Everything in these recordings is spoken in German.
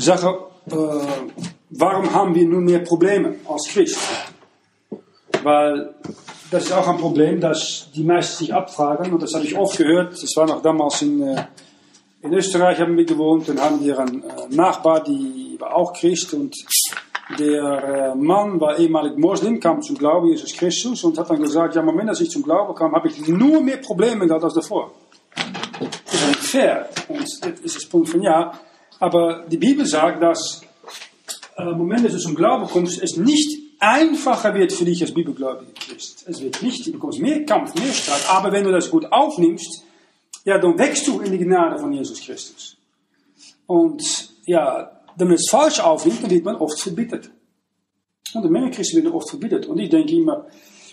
Sache, äh, warum haben wir nun mehr Probleme als Christ? Weil das ist auch ein Problem, das die meisten sich abfragen. Und das habe ich oft gehört. Das war noch damals in, äh, in Österreich, haben wir gewohnt. Dann haben wir einen äh, Nachbar, die war auch Christ. Und der äh, Mann war ehemalig Moslem, kam zum Glauben Jesus Christus und hat dann gesagt, ja, Moment, als ich zum Glauben kam, habe ich nur mehr Probleme gehabt als davor. Das ist nicht fair. Und das ist das Punkt von ja. Aber die Bibel sagt, dass äh, im Moment, dass du zum Glauben kommst, es nicht einfacher wird für dich als bibelgläubiger Christ. Es wird nicht, du bekommst mehr Kampf, mehr Streit. Aber wenn du das gut aufnimmst, ja, dann wächst du in die Gnade von Jesus Christus. Und ja, wenn man es falsch aufnimmt, dann wird man oft verbittert. Und de Menge Christen werden oft verbittert. Und ich denke immer,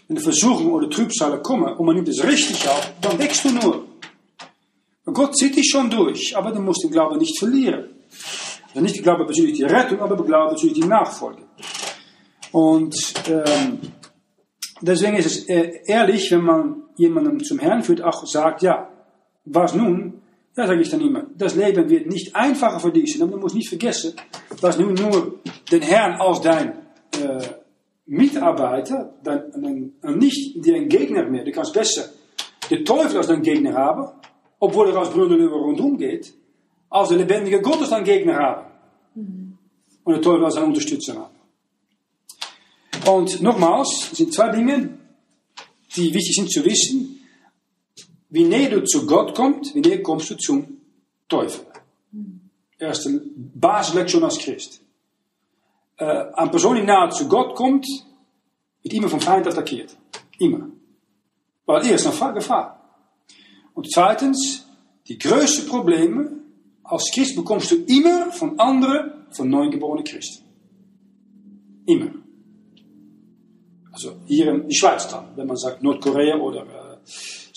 wenn die Versuchung oder Trübsale kommen und man nimmt es richtig auf, dann wächst du nur. Gott zieht dich schon durch, aber du musst den Glauben nicht verlieren. Also nicht der Glaube bezüglich die Rettung, aber der Glaube bezüglich die Nachfolge. Und ähm, deswegen ist es ehrlich, wenn man jemanden zum Herrn führt, auch sagt, ja, was nun? Ja, sage ich dann immer, das Leben wird nicht einfacher für dich, aber du musst nicht vergessen, dass du nur den Herrn als dein äh, Mitarbeiter, dein, dein, nicht dein Gegner mehr, du kannst besser den Teufel als dein Gegner haben, obwohl er als Brüder rundum geht, als der lebendige Gott als dein Gegner haben. Und der Teufel als ein Unterstützer haben. Und nochmals, es sind zwei Dinge, die wichtig sind zu wissen. Wie näher du zu Gott kommst, wie näher kommst du zum Teufel. Erste Basislektion als Christ. Äh, een persoon die nahe zu Gott kommt, wird immer vom Feind attackiert. Immer. Weil er ist eine Gefahr. Und zweitens, die größten Probleme als Christ bekommst du immer von anderen, von neugeborenen Christen. Immer. Also hier in die Schweiz dann, wenn man sagt Nordkorea oder äh,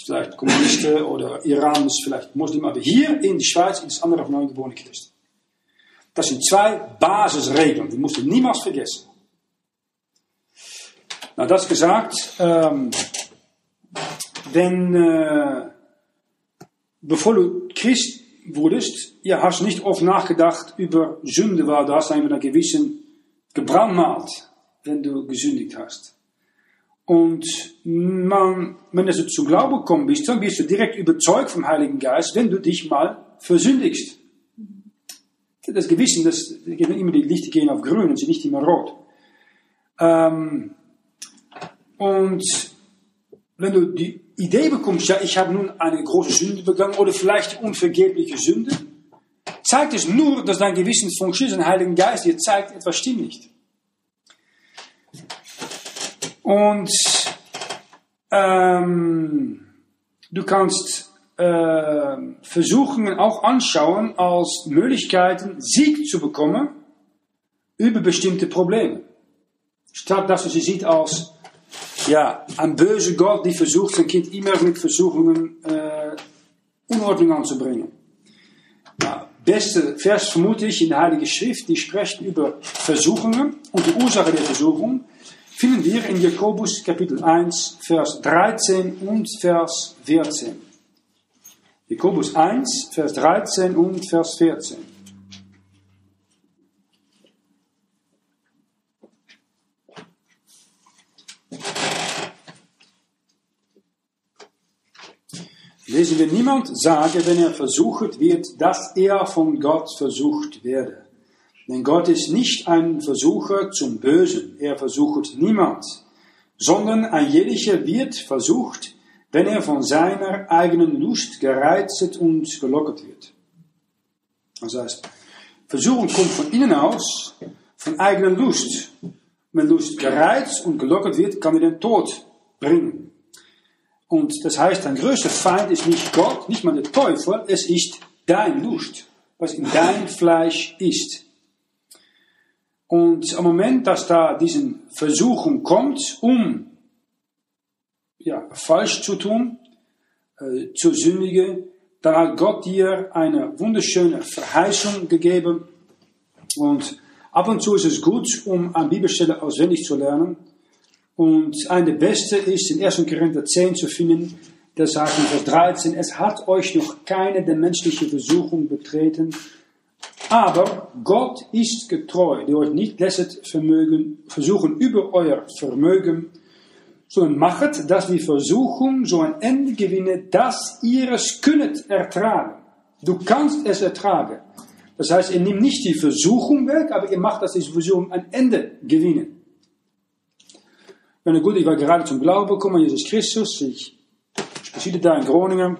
vielleicht Kommunisten oder Iran ist vielleicht Muslim, aber hier in die Schweiz ist andere von neugeborene Christen. Das sind zwei Basisregeln, die musst du niemals vergessen. Na, das gesagt, ähm, wenn, äh, bevor du Christ wurdest, ja, hast nicht oft nachgedacht über Sünde, weil du hast einfach ein gewissen gebrandmalt, wenn du gesündigt hast. Und man, wenn du zum Glauben gekommen bist, dann bist du direkt überzeugt vom Heiligen Geist, wenn du dich mal versündigst. Das Gewissen, das geht immer die Lichter gehen auf grün und sie nicht immer rot. Ähm, und wenn du die Idee bekommst, ja, ich habe nun eine große Sünde begangen oder vielleicht unvergebliche Sünde, zeigt es nur, dass dein Gewissen funktioniert, ein Heiligen Geist dir zeigt, etwas stimmt nicht. Und ähm, du kannst äh, Versuchungen auch anschauen als Möglichkeiten, Sieg zu bekommen über bestimmte Probleme. Statt dass du sie sieht als ja, ein böser Gott, die versucht, sein Kind immer mit Versuchungen äh, Unordnung anzubringen. Ja, beste Vers vermute ich in der Heiligen Schrift, die spricht über Versuchungen und die Ursache der Versuchung finden wir in Jakobus Kapitel 1, Vers 13 und Vers 14. Jakobus 1, Vers 13 und Vers 14. Lesen wir, niemand sage, wenn er versucht wird, dass er von Gott versucht werde. Denn Gott ist nicht ein Versucher zum Bösen, er versucht niemand, sondern ein jeder wird versucht, wenn er von seiner eigenen Lust gereizt und gelockert wird. Das heißt, Versuchung kommt von innen aus, von eigener Lust. Wenn Lust gereizt und gelockert wird, kann er den Tod bringen. Und das heißt, dein größter Feind ist nicht Gott, nicht mal der Teufel, es ist dein Lust, was in dein Fleisch ist. Und am Moment, dass da diese Versuchung kommt, um ja, falsch zu tun, äh, zu sündigen, dann hat Gott dir eine wunderschöne Verheißung gegeben. Und ab und zu ist es gut, um eine Bibelstelle auswendig zu lernen. Und eine beste ist in 1. Korinther 10 zu finden. Da sagt in Vers 13, es hat euch noch keine der menschlichen Versuchung betreten, Aber Gott ist getreu, der euch nicht lässt vermögen, versuchen über euer Vermögen, sondern machet, dass die Versuchung so ein Ende gewinne, dass ihr es könnet ertragen. Du kannst es ertragen. Das heißt, ihr nehmt nicht die Versuchung weg, aber ihr macht, dass diese Versuchung ein Ende gewinnen. Wenn gut, ich war gerade zum Glauben gekommen, Jesus Christus, ich studierte da in Groningen,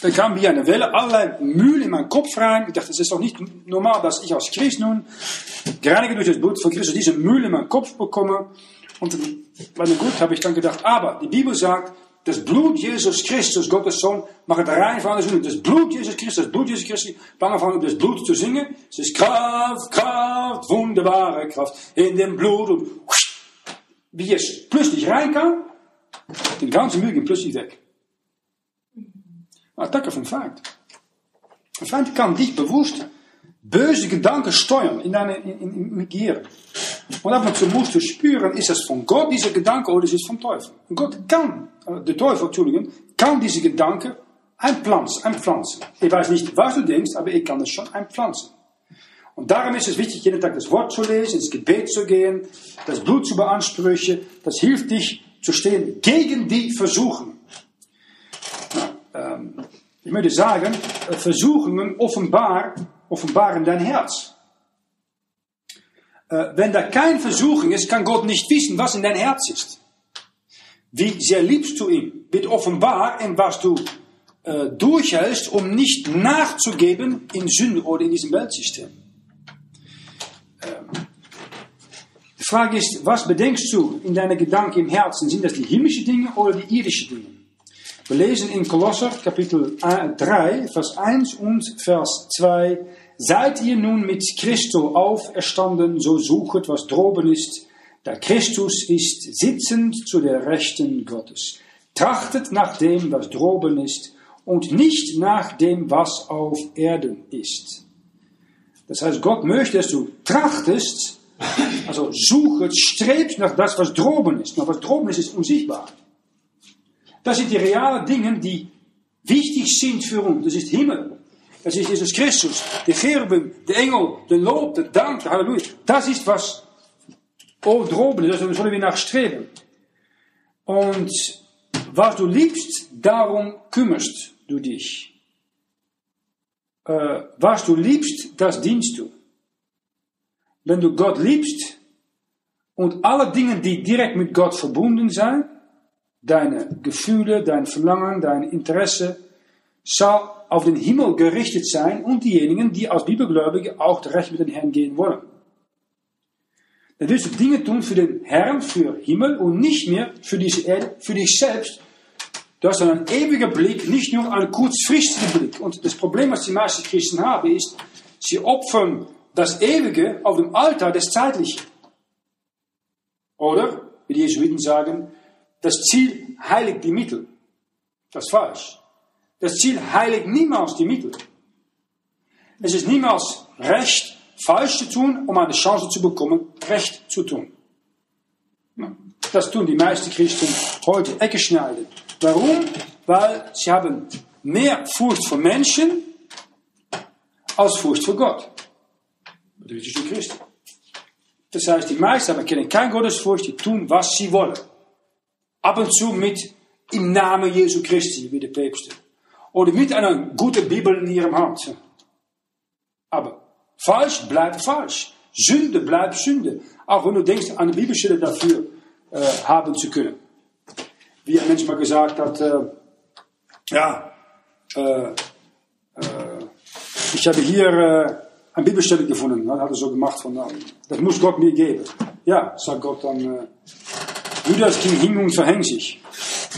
dann kam wie eine Welle allerlei Müll in meinen Kopf rein. Ich dachte, es ist doch nicht normal, dass ich als Christ nun, gerade durch das Blut von Christus, diese Müll in meinen Kopf bekomme. Und mir gut habe ich dann gedacht, aber die Bibel sagt, das Blut Jesus Christus, Gottes Sohn, macht het rein van de. Das Blut Jesus Christus, das Blut Jesus Christus, fangen von das Blut zu singen. Es ist Kraft, Kraft, wunderbare Kraft in dem Blut. Und wie es plötzlich reinkam, ganzen Müll ging plötzlich weg. Attacke vom Feind. Der Feind kann dich bewusst böse Gedanken steuern in deine in, in, in Gehirn. Und ab und zu musst du spüren, ist es von Gott diese Gedanke oder ist es vom Teufel? Und Gott kann, der Teufel, Entschuldigung, kann diese Gedanke einpflanzen, einpflanzen. Ich weiß nicht, was du denkst, aber ich kann es schon. Und darum ist es wichtig, jeden Tag das Wort zu lesen, ins Gebet zu gehen, das Blut zu beanspruchen. Das hilft dich zu stehen gegen die Versuchen. Ähm, ich möchte sagen, Versuchungen offenbar, offenbaren dein Herz. Äh, wenn da kein Versuchung ist, kann Gott nicht wissen, was in dein Herz ist. Wie sehr liebst du ihn, wird offenbar in was du äh, durchhältst, um nicht nachzugeben in Sünde oder in diesem Weltsystem. Ähm, die Frage ist, was bedenkst du in deinen Gedanken im Herzen? Sind das die himmlischen Dinge oder die irdischen Dinge? Wir lesen in Kolosser Kapitel 3, Vers 1 und Vers 2. Seid ihr nun mit Christo auferstanden, so suchet, was droben ist, da Christus ist sitzend zu der Rechten Gottes. Trachtet nach dem, was droben ist, und nicht nach dem, was auf Erden ist. Das heißt, Gott möchte, dass du trachtest, also suchet, strebst nach das, was droben ist. Aber was droben ist, ist unsichtbar. Das sind die realen Dinge, die wichtig sind für uns. Das ist Himmel. Das ist Jesus Christus. Die Cherubim, die Engel, der Lob, der Dank, der Halleluja. Das ist was droben ist. Das sollen wir nachstreben. Und was du liebst, darum kümmerst du dich. Äh, was du liebst, das dienst du. Wenn du Gott liebst und alle Dinge, die direkt mit Gott verbunden sind, deine Gefühle, dein Verlangen, dein Interesse soll auf den Himmel gerichtet sein und diejenigen, die als Bibelgläubige auch recht mit den Herrn gehen wollen. Dann wirst du Dinge tun für den Herrn, für Himmel und nicht mehr für diese Erde, für dich selbst. Du hast dann einen ewigen Blick, nicht nur einen kurzfristigen Blick. Und das Problem, was die meisten Christen haben, ist, sie opfern das Ewige auf dem Altar des Zeitlichen. Oder, wie die Jesuiten sagen, das Ziel heiligt die Mittel. Das ist falsch. Das Ziel heiligt niemals die Mittel. Es ist niemals recht, falsch zu tun, um eine Chance zu bekommen, recht zu tun. Das tun die meisten Christen heute Ecke schneiden. Warum? Weil sie haben mehr Furcht vor Menschen als Furcht vor Gott. Die Christen. Das heißt, die meisten haben kennen kein Gottesfurcht, die tun, was sie wollen. Ab und zu mit im Namen Jesu Christi, wie der Päpste. Oder mit einer guten Bibel in ihrem Hand. Aber falsch bleibt falsch. Sünde bleibt Sünde. Auch wenn du denkst, eine Bibelstelle dafür äh, haben zu können. Wie ein Mensch mal gesagt hat, äh, ja, äh, äh ich habe hier eine Bibelstelle gefunden. Das hat er so gemacht von, das muss Gott mir geben. Ja, sagt Gott dann, äh, Judas ging hin und verhängt sich.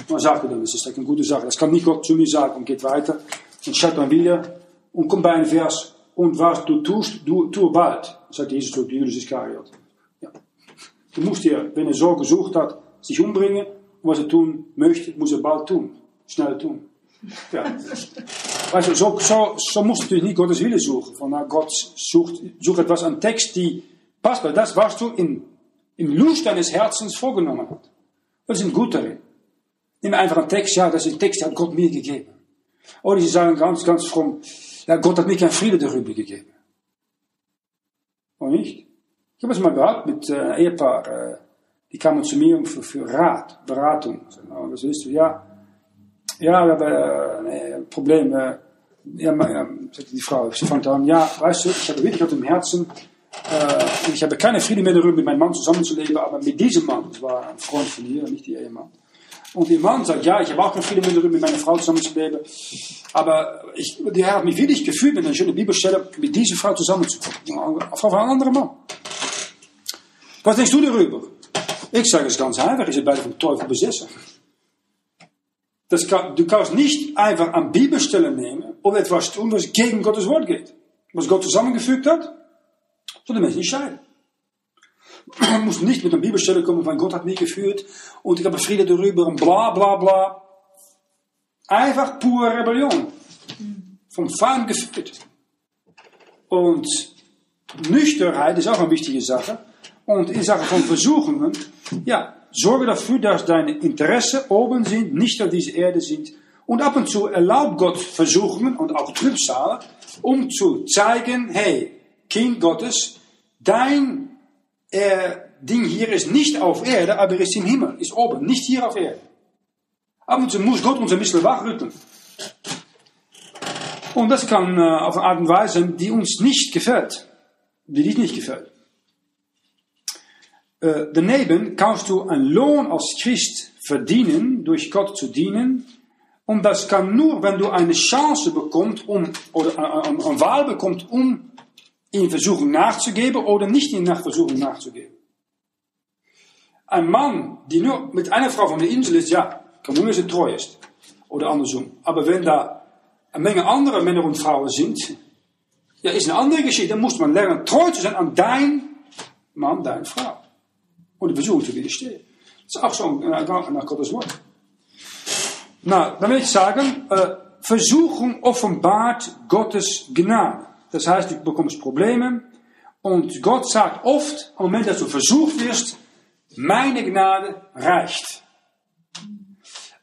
Man sagte dann, das ist eine gute Sache. Das kann nicht Gott zu mir sagen und geht weiter. Und schaut dann wieder und kommt bei einem Vers. Und was du tust, du, tu bald. Sagt Jesus zu Judas Iskariot. Ja. Du musst dir, wenn er so gesucht hat, sich umbringen. Was er tun möchte, muss er bald tun. Schnell tun. Ja. So, so, so musst du natürlich nicht Gottes Wille suchen. Von, na, Gott sucht, sucht etwas an Text, die passt bei das, was du in im Lust deines Herzens vorgenommen hat. Wir sind gut darin. Nimm einfach einen Text, ja, das ist ein Text, der hat Gott mir gegeben. Oder sie sagen ganz, ganz fromm, ja, Gott hat mir keinen Frieden darüber gegeben. Oder nicht? Ich habe es mal gehabt mit äh, Ehepaar, äh, die kamen zu mir für, für Rat, Beratung. Oh, was willst du? Ja, ja, wir haben äh, ein Problem. Äh, ja, ja, sagte die Frau, sie fängt an, ja, du, ich habe wirklich auf dem Herzen, äh, ich habe keine Friede mehr darüber, mit meinem Mann zusammenzuleben, aber mit diesem Mann, das war ein Freund von ihr, nicht die Ehemann. Und ihr Mann sagt, ja, ich habe auch keine Friede mehr darüber, mit meiner Frau zusammenzuleben, aber ich, die Herr hat mich wirklich gefühlt, mit einer schönen Bibelstelle, mit dieser Frau zusammenzukommen. Auf einen anderen Mann. Was denkst du darüber? Ich sage es ganz einfach, ihr seid beide vom Teufel besessen. Kann, du kannst nicht einfach an Bibelstellen nehmen und etwas tun, was gegen Gottes Wort geht. Was Gott zusammengefügt hat, soll der Mensch nicht scheiden. Man muss nicht mit einer Bibelstelle kommen, von Gott hat mich geführt und ich habe Friede darüber und bla bla bla. Einfach pure Rebellion. Vom Feind geführt. Und Nüchternheit ist auch eine wichtige Sache. Und in Sachen von Versuchungen, ja, sorge dafür, dass deine Interessen oben sind, nicht auf dieser Erde sind. Und ab und zu erlaubt Gott Versuchungen und auch Trübsale, um zu zeigen, hey, Kind Gottes, dein äh, Ding hier ist nicht auf Erde, aber ist im Himmel, ist oben, nicht hier auf Erde. Ab und zu muss Gott uns ein bisschen wachrütteln. Und das kann äh, auf eine Art und Weise, die uns nicht gefällt, die dich nicht gefällt. Äh, daneben kannst du einen Lohn als Christ verdienen, durch Gott zu dienen. Und das kann nur, wenn du eine Chance bekommst, um, oder eine, eine Wahl bekommst, um in Versuchung nachzugeben oder nicht in Versuchung nachzugeben. Ein Mann, die nur mit einer Frau von der Insel ist, ja, kann nur, er treu ist. Oder andersrum. Aber wenn da eine Menge andere Männer und Frauen sind, ja, ist eine andere Geschichte. Dann muss man lernen, treu zu sein an dein Mann, deine Frau die Versuchung zu widerstehen. Das ist auch so nach Gottes Wort. Na, dann will ich sagen, äh, Versuchung offenbart Gottes Gnade. Das heißt, du bekommst Probleme und Gott sagt oft, am Moment, dass du versucht wirst, meine Gnade reicht.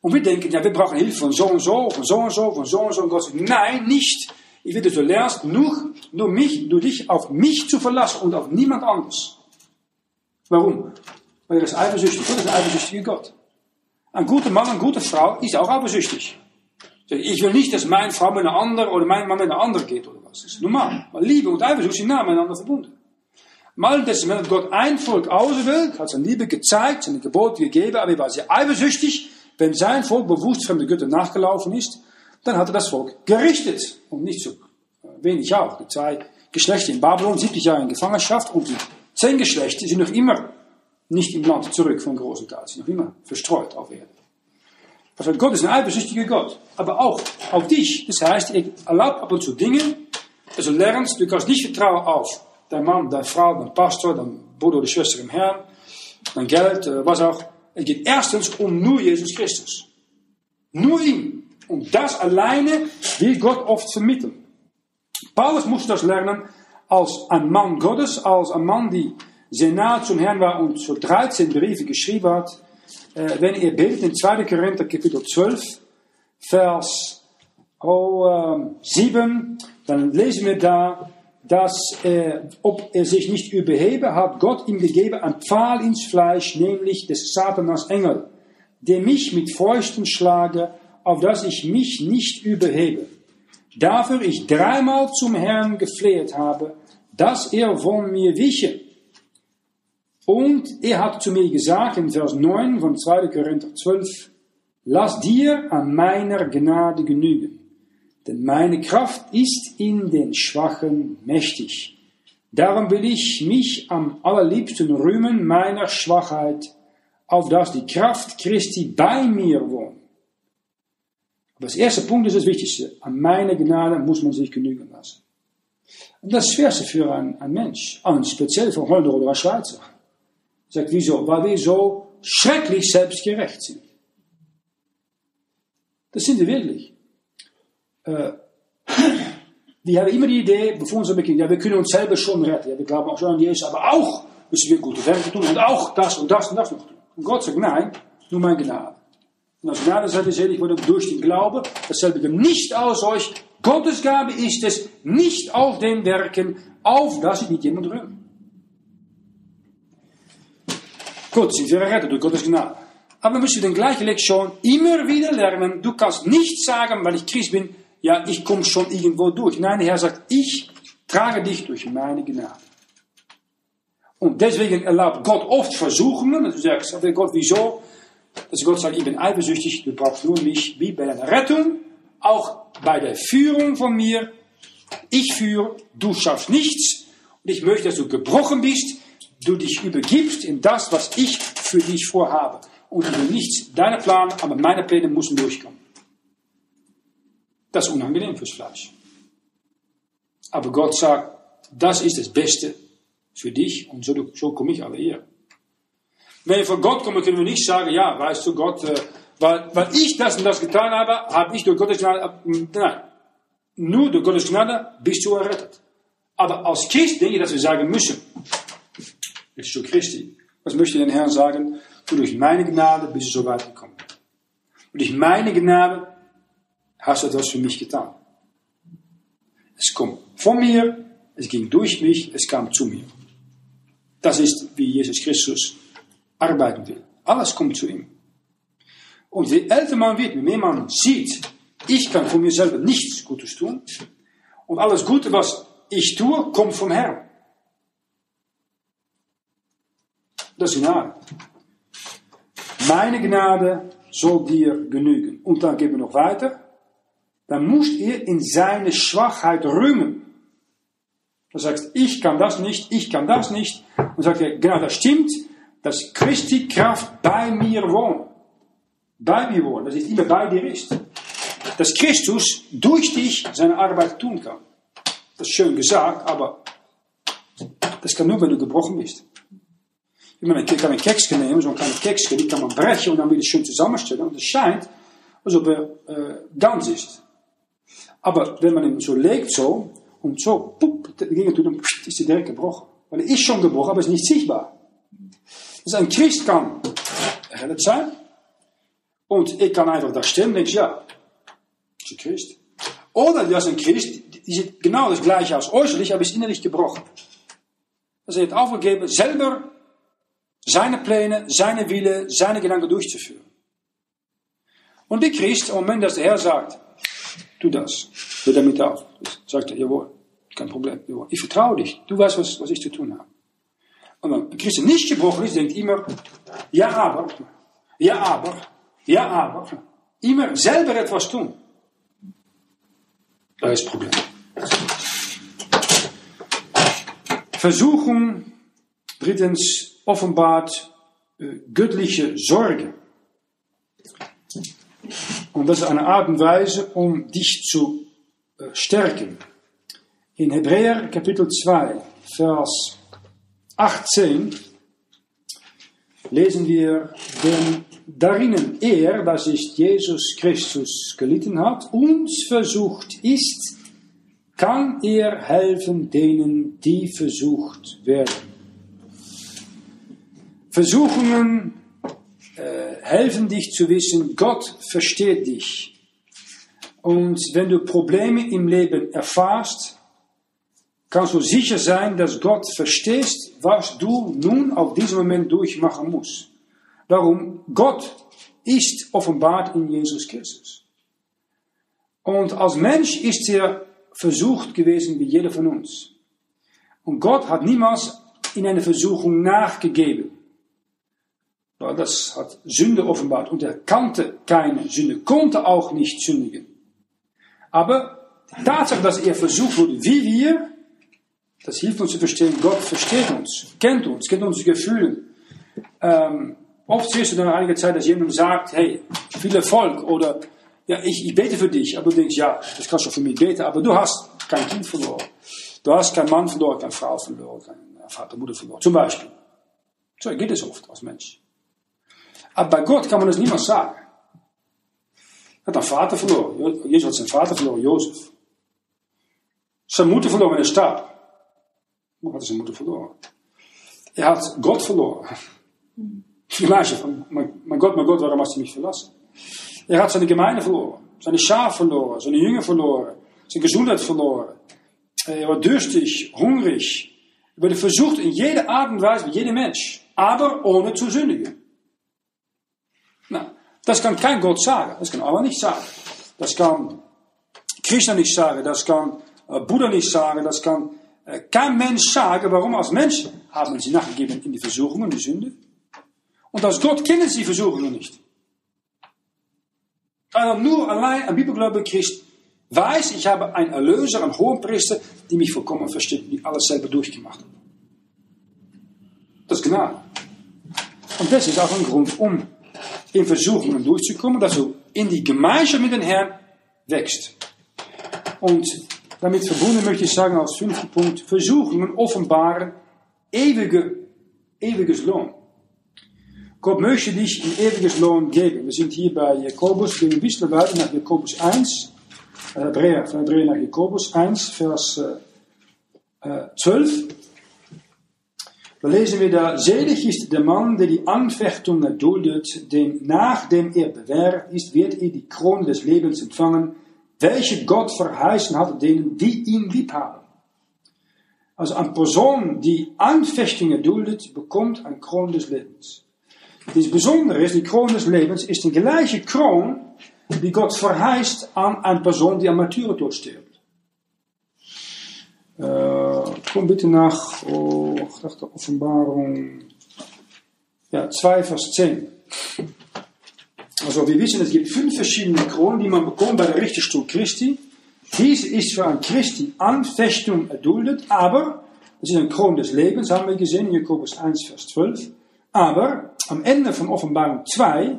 Und wir denken, ja, wir brauchen Hilfe von so und so, von so und so, von so und so. Und Gott sagt, nein, nicht. Ich will, dass du lernst, nur, nur mich, nur dich auf mich zu verlassen und auf niemand anders. Warum? Weil er ist eifersüchtig. Gott ist ein eifersüchtiger Gott. Ein guter Mann, eine gute Frau ist auch eifersüchtig. Ich will nicht, dass meine Frau mit einer anderen oder mein Mann mit einer anderen geht oder was. Das ist normal. Weil Liebe und Eifersucht sind nah miteinander verbunden. Mal das, wenn Gott ein Volk auswählt, hat seine Liebe gezeigt, seine Gebote gegeben, aber er war sehr eifersüchtig. Wenn sein Volk bewusst fremde Götter nachgelaufen ist, dann hat er das Volk gerichtet. Und nicht so wenig auch. Die zwei Geschlechter in Babylon, 70 Jahre in Gefangenschaft und die Zehn Geschlechter sind noch immer nicht im Land zurück von großen Teil, sind noch immer verstreut auf Erde. Also Gott ist ein eifersüchtiger Gott, aber auch auf dich. Das heißt, er erlaubt ab und zu Dinge, also lernst, du kannst nicht vertrauen auf dein Mann, deine Frau, dein Pastor, dein Bruder oder Schwester im Herrn, dein Geld, äh, was auch. Es geht erstens um nur Jesus Christus. Nur ihn. Und das alleine will Gott oft vermitteln. Paulus musste das lernen, als ein Mann Gottes, als ein Mann, die sehr nah zum Herrn war und so 13 Briefe geschrieben hat. Äh, wenn ihr betet in 2. Korinther Kapitel 12, Vers oh, äh, 7, dann lesen wir da, dass äh, ob er sich nicht überhebe, hat Gott ihm gegeben ein Pfahl ins Fleisch, nämlich des Satanas Engel, der mich mit Fäusten schlage, auf dass ich mich nicht überhebe. Dafür ich dreimal zum Herrn gefleht habe, dass er von mir wiche. Und er hat zu mir gesagt in Vers 9 von 2. Korinther 12, lass dir an meiner Gnade genügen, denn meine Kraft ist in den Schwachen mächtig. Darum will ich mich am allerliebsten rühmen meiner Schwachheit, auf dass die Kraft Christi bei mir wohnt. Aber das erste Punkt ist das Wichtigste. An meine Gnade muss man sich genügen lassen. Und das Schwerste für einen, einen Mensch, und speziell für Holländer oder Schweizer. Sagt, wieso? Weil wir so schrecklich selbstgerecht sind. Das sind wir wirklich. Äh, wir haben immer die Idee, bevor uns beginnen, ja, wir können uns selber schon retten. Ja, wir glauben auch schon an Jesus, aber auch müssen wir gute Werke tun und auch das und das und das noch tun. Und Gott sagt, nein, nur mein Gnade. Und als Gnade seid ihr worden durch den Glaube. Dasselbe dem nicht aus euch. Gottes Gabe ist es, nicht auf den Werken, auf das ich nicht jemand rühmt. Gut, sind wir errettet durch Gottes Gnade. Aber wir müssen den gleichen Lektion immer wieder lernen. Du kannst nicht sagen, weil ich Christ bin, ja, ich komme schon irgendwo durch. Nein, der Herr sagt, ich trage dich durch meine Gnade. Und deswegen erlaubt Gott oft Versuchungen. Und du sagst, Gott, wieso? Dass Gott sagt, ich bin eifersüchtig, du brauchst nur mich, wie bei deiner Rettung, auch bei der Führung von mir. Ich führe, du schaffst nichts. Und ich möchte, dass du gebrochen bist, du dich übergibst in das, was ich für dich vorhabe. Und du nichts, deine Plan, aber meine Pläne müssen durchkommen. Das ist unangenehm fürs Fleisch. Aber Gott sagt, das ist das Beste für dich und so, so komme ich alle hier. Wenn wir von Gott kommen, können wir nicht sagen, ja, weißt du, Gott, äh, weil, weil ich das und das getan habe, habe ich durch Gottes Gnade, nein, nur durch Gottes Gnade bist du errettet. Aber als Christ denke ich, dass wir sagen müssen, es ist so Christi. Was möchte den Herrn sagen? Du durch meine Gnade bist du so weit gekommen. Und durch meine Gnade hast du etwas für mich getan. Es kommt von mir, es ging durch mich, es kam zu mir. Das ist, wie Jesus Christus arbeiten will. Alles kommt zu ihm. Und je älter man wird, je mehr man sieht, ich kann von mir selber nichts Gutes tun. Und alles Gute, was ich tue, kommt vom Herrn. Das ist Gnade. Meine Gnade soll dir genügen. Und dann gehen wir noch weiter. Dann musst ihr in seine Schwachheit rühmen. Du sagst, ich kann das nicht, ich kann das nicht. Und sagt er, genau, das stimmt, dass Christi Kraft bei mir wohnt. Bei mir wohnt, dass es immer bei dir ist. Dass Christus durch dich seine Arbeit tun kann. Das ist schön gesagt, aber das kann nur, wenn du gebrochen bist. Man kann een keksje nemen, zo'n kleine keksje, die kann man brechen und dann wieder schön zusammenstellen und es scheint, als ob er äh, ganz ist. Aber wenn man ihn so legt, so, und so, pup, ging er dann ist die direkt gebrochen. Weil er ist schon gebrochen, aber ist nicht sichtbar. Dus ein Christ kann errettet sein. Und ich kann einfach da stehen und denke, ja, ist ein Christ. Oder das ist ein Christ, die sieht genau das gleiche aus äußerlich, aber ist innerlich gebrochen. Also er hat aufgegeben, selber seine Pläne, seine Wille, seine Gedanken durchzuführen. Und die Christ, im Moment, dass der Herr sagt, tu das, hör damit auf, sagt er, jawohl, kein Problem, jawohl, ich vertraue dich, du weißt, was, was ich zu tun habe. Wenn ein Christ nicht gebrochen ist, denkt immer, ja, aber, ja, aber, ja, aber, immer selber etwas tun. Das ist Problem. Versuchen, drittens, offenbart äh, göttliche Sorge. Und das ist eine Art und Weise, um dich zu äh, stärken. In Hebräer Kapitel 2, Vers 18 lesen wir, denn darinnen er, das ist Jesus Christus, gelitten hat, uns versucht ist, kann er helfen denen, die versucht werden. Versuchungen äh, helfen dich zu wissen, Gott versteht dich. Und wenn du Probleme im Leben erfährst, kannst du sicher sein, dass Gott verstehst, was du nun auf diesem Moment durchmachen musst. Warum? Gott ist offenbart in Jesus Christus. Und als Mensch ist er versucht gewesen wie jeder von uns. Und Gott hat niemals in eine Versuchung nachgegeben. Das hat Sünde offenbart und er kannte keine Sünde, konnte auch nicht sündigen. Aber die Tatsache, dass er versucht wurde, wie wir, das hilft uns zu verstehen, Gott versteht uns, kennt uns, kennt unsere Gefühle. Ähm, oft siehst du dann einige Zeit, dass jemand sagt, hey, viel Erfolg oder ja, ich, ich bete für dich, aber du denkst, ja, das kannst du für mich beten, aber du hast kein Kind verloren. Du hast keinen Mann verloren, keine Frau verloren, keinen Vater, Mutter verloren. Zum Beispiel. So geht es oft als Mensch. Aber bei Gott kann man das niemals sagen. Er hat einen Vater verloren. Jesus hat zijn Vater verloren, Jozef. Zijn moeder verloren in de starb. Wat had zijn moeder verloren? Er hat Gott verloren. Die meisje van, mein Gott, mein Gott, warum hast du mich verlassen? Er hat seine Gemeinde verloren. Seine Schaf verloren. Seine Jünger verloren. Seine Gesundheit verloren. Er war durstig, hungrig. Er wurde versucht in jede Art und Weise, jeder Mensch. aber ohne zu sündigen. Na, das kann kein Gott sagen, das kann Allah nicht sagen. Das kann Krishna nicht sagen, das kann äh, Buddha nicht sagen, das kann äh, kein Mensch sagen. Warum? Als Mensch haben sie nachgegeben in die Versuchungen, die Sünde. Und als Gott kennen sie die Versuchungen nicht. Also nur allein ein bibelgläubiger Christ weiß, ich habe einen Erlöser, einen hohen Priester, die mich vollkommen versteht, die alles selber durchgemacht hat. Das ist Gnade. Und das ist auch ein Grund, um in Versuchungen durchzukommen, dass du in die Gemeinschaft mit dem Herrn wächst. Und damit verbunden möchte ich sagen als fünfter Punkt, Versuchungen offenbaren ewige, ewiges Lohn. Gott möchte dich ein ewiges Lohn geben. Wir sind hier bei Jakobus, ein bisschen weiter nach Jakobus 1, Hebräer, von Hebräer nach Jakobus 1, Vers äh, 12. Da lesen wir da, selig ist der Mann, der die Anfechtung erduldet, denn nachdem er bewährt ist, wird er die Krone des Lebens empfangen, welche Gott verheißen hat denen, die ihn lieb haben. Also eine Person, die Anfechtungen duldet, bekommt eine Krone des Lebens. Das Besondere ist, die Krone des Lebens ist die gleiche Kroon die Gott verheißt an eine Person, die am Martyrertod stirbt. Äh, komm bitte nach, oh, ich dachte Offenbarung, ja, 2 Vers 10. Also wir wissen, es gibt fünf verschiedene Kronen, die man bekommt bei der Richterstuhl Christi. Diese ist für ein Christi Anfechtung erduldet, aber das ist ein Kron des Lebens, haben wir gesehen in Jakobus 1, Vers 12. Aber am Ende von Offenbarung 2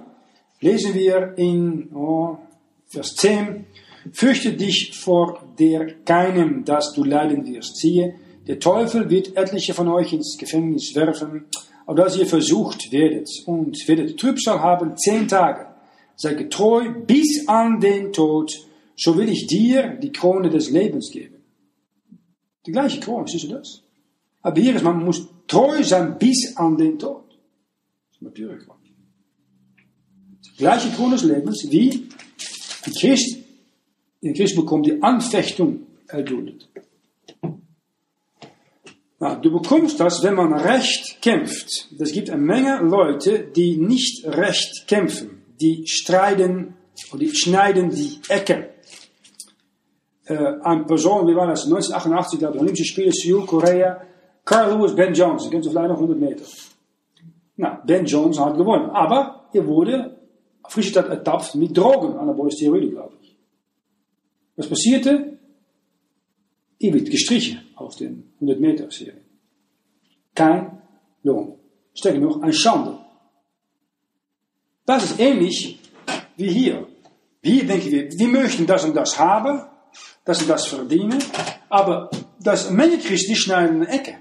lesen wir in oh, Vers 10, Fürchte dich vor der keinem, dass du leiden wirst. Siehe, der Teufel wird etliche von euch ins Gefängnis werfen, auf dass ihr versucht werdet und werdet Trübsal haben zehn Tage. Sei getreu bis an den Tod, so will ich dir die Krone des Lebens geben. Die gleiche Krone, siehst du das? Aber hier ist, man muss treu sein bis an den Tod. Das ist natürlich Die gleiche Krone des Lebens wie ein Christ, ein Christ bekommt die Anfechtung erduldet. Na, du bekommst das, wenn man recht kämpft. Es gibt eine Menge Leute, die nicht recht kämpfen. Die streiten oder die schneiden die Ecke. Äh, eine Person, wie war das, 1988, glaube ich, Olympische Spiele, Seoul, Korea, Carl Lewis, Ben Jones, ihr kennt sie vielleicht noch 100 Meter. Na, Ben Jones hat gewonnen, aber er wurde auf Friesland ertappt mit Drogen, anabole Steroide, glaube ich. Was passierte? Er wird gestrichen auf den 100 Meter Serie. Kein Lohn. Sterker noch, ein Schande. Das ist ähnlich wie hier. Hier denken wir, wir möchten das und das haben, das und das verdienen, aber das Menge Christen schneiden eine Ecke.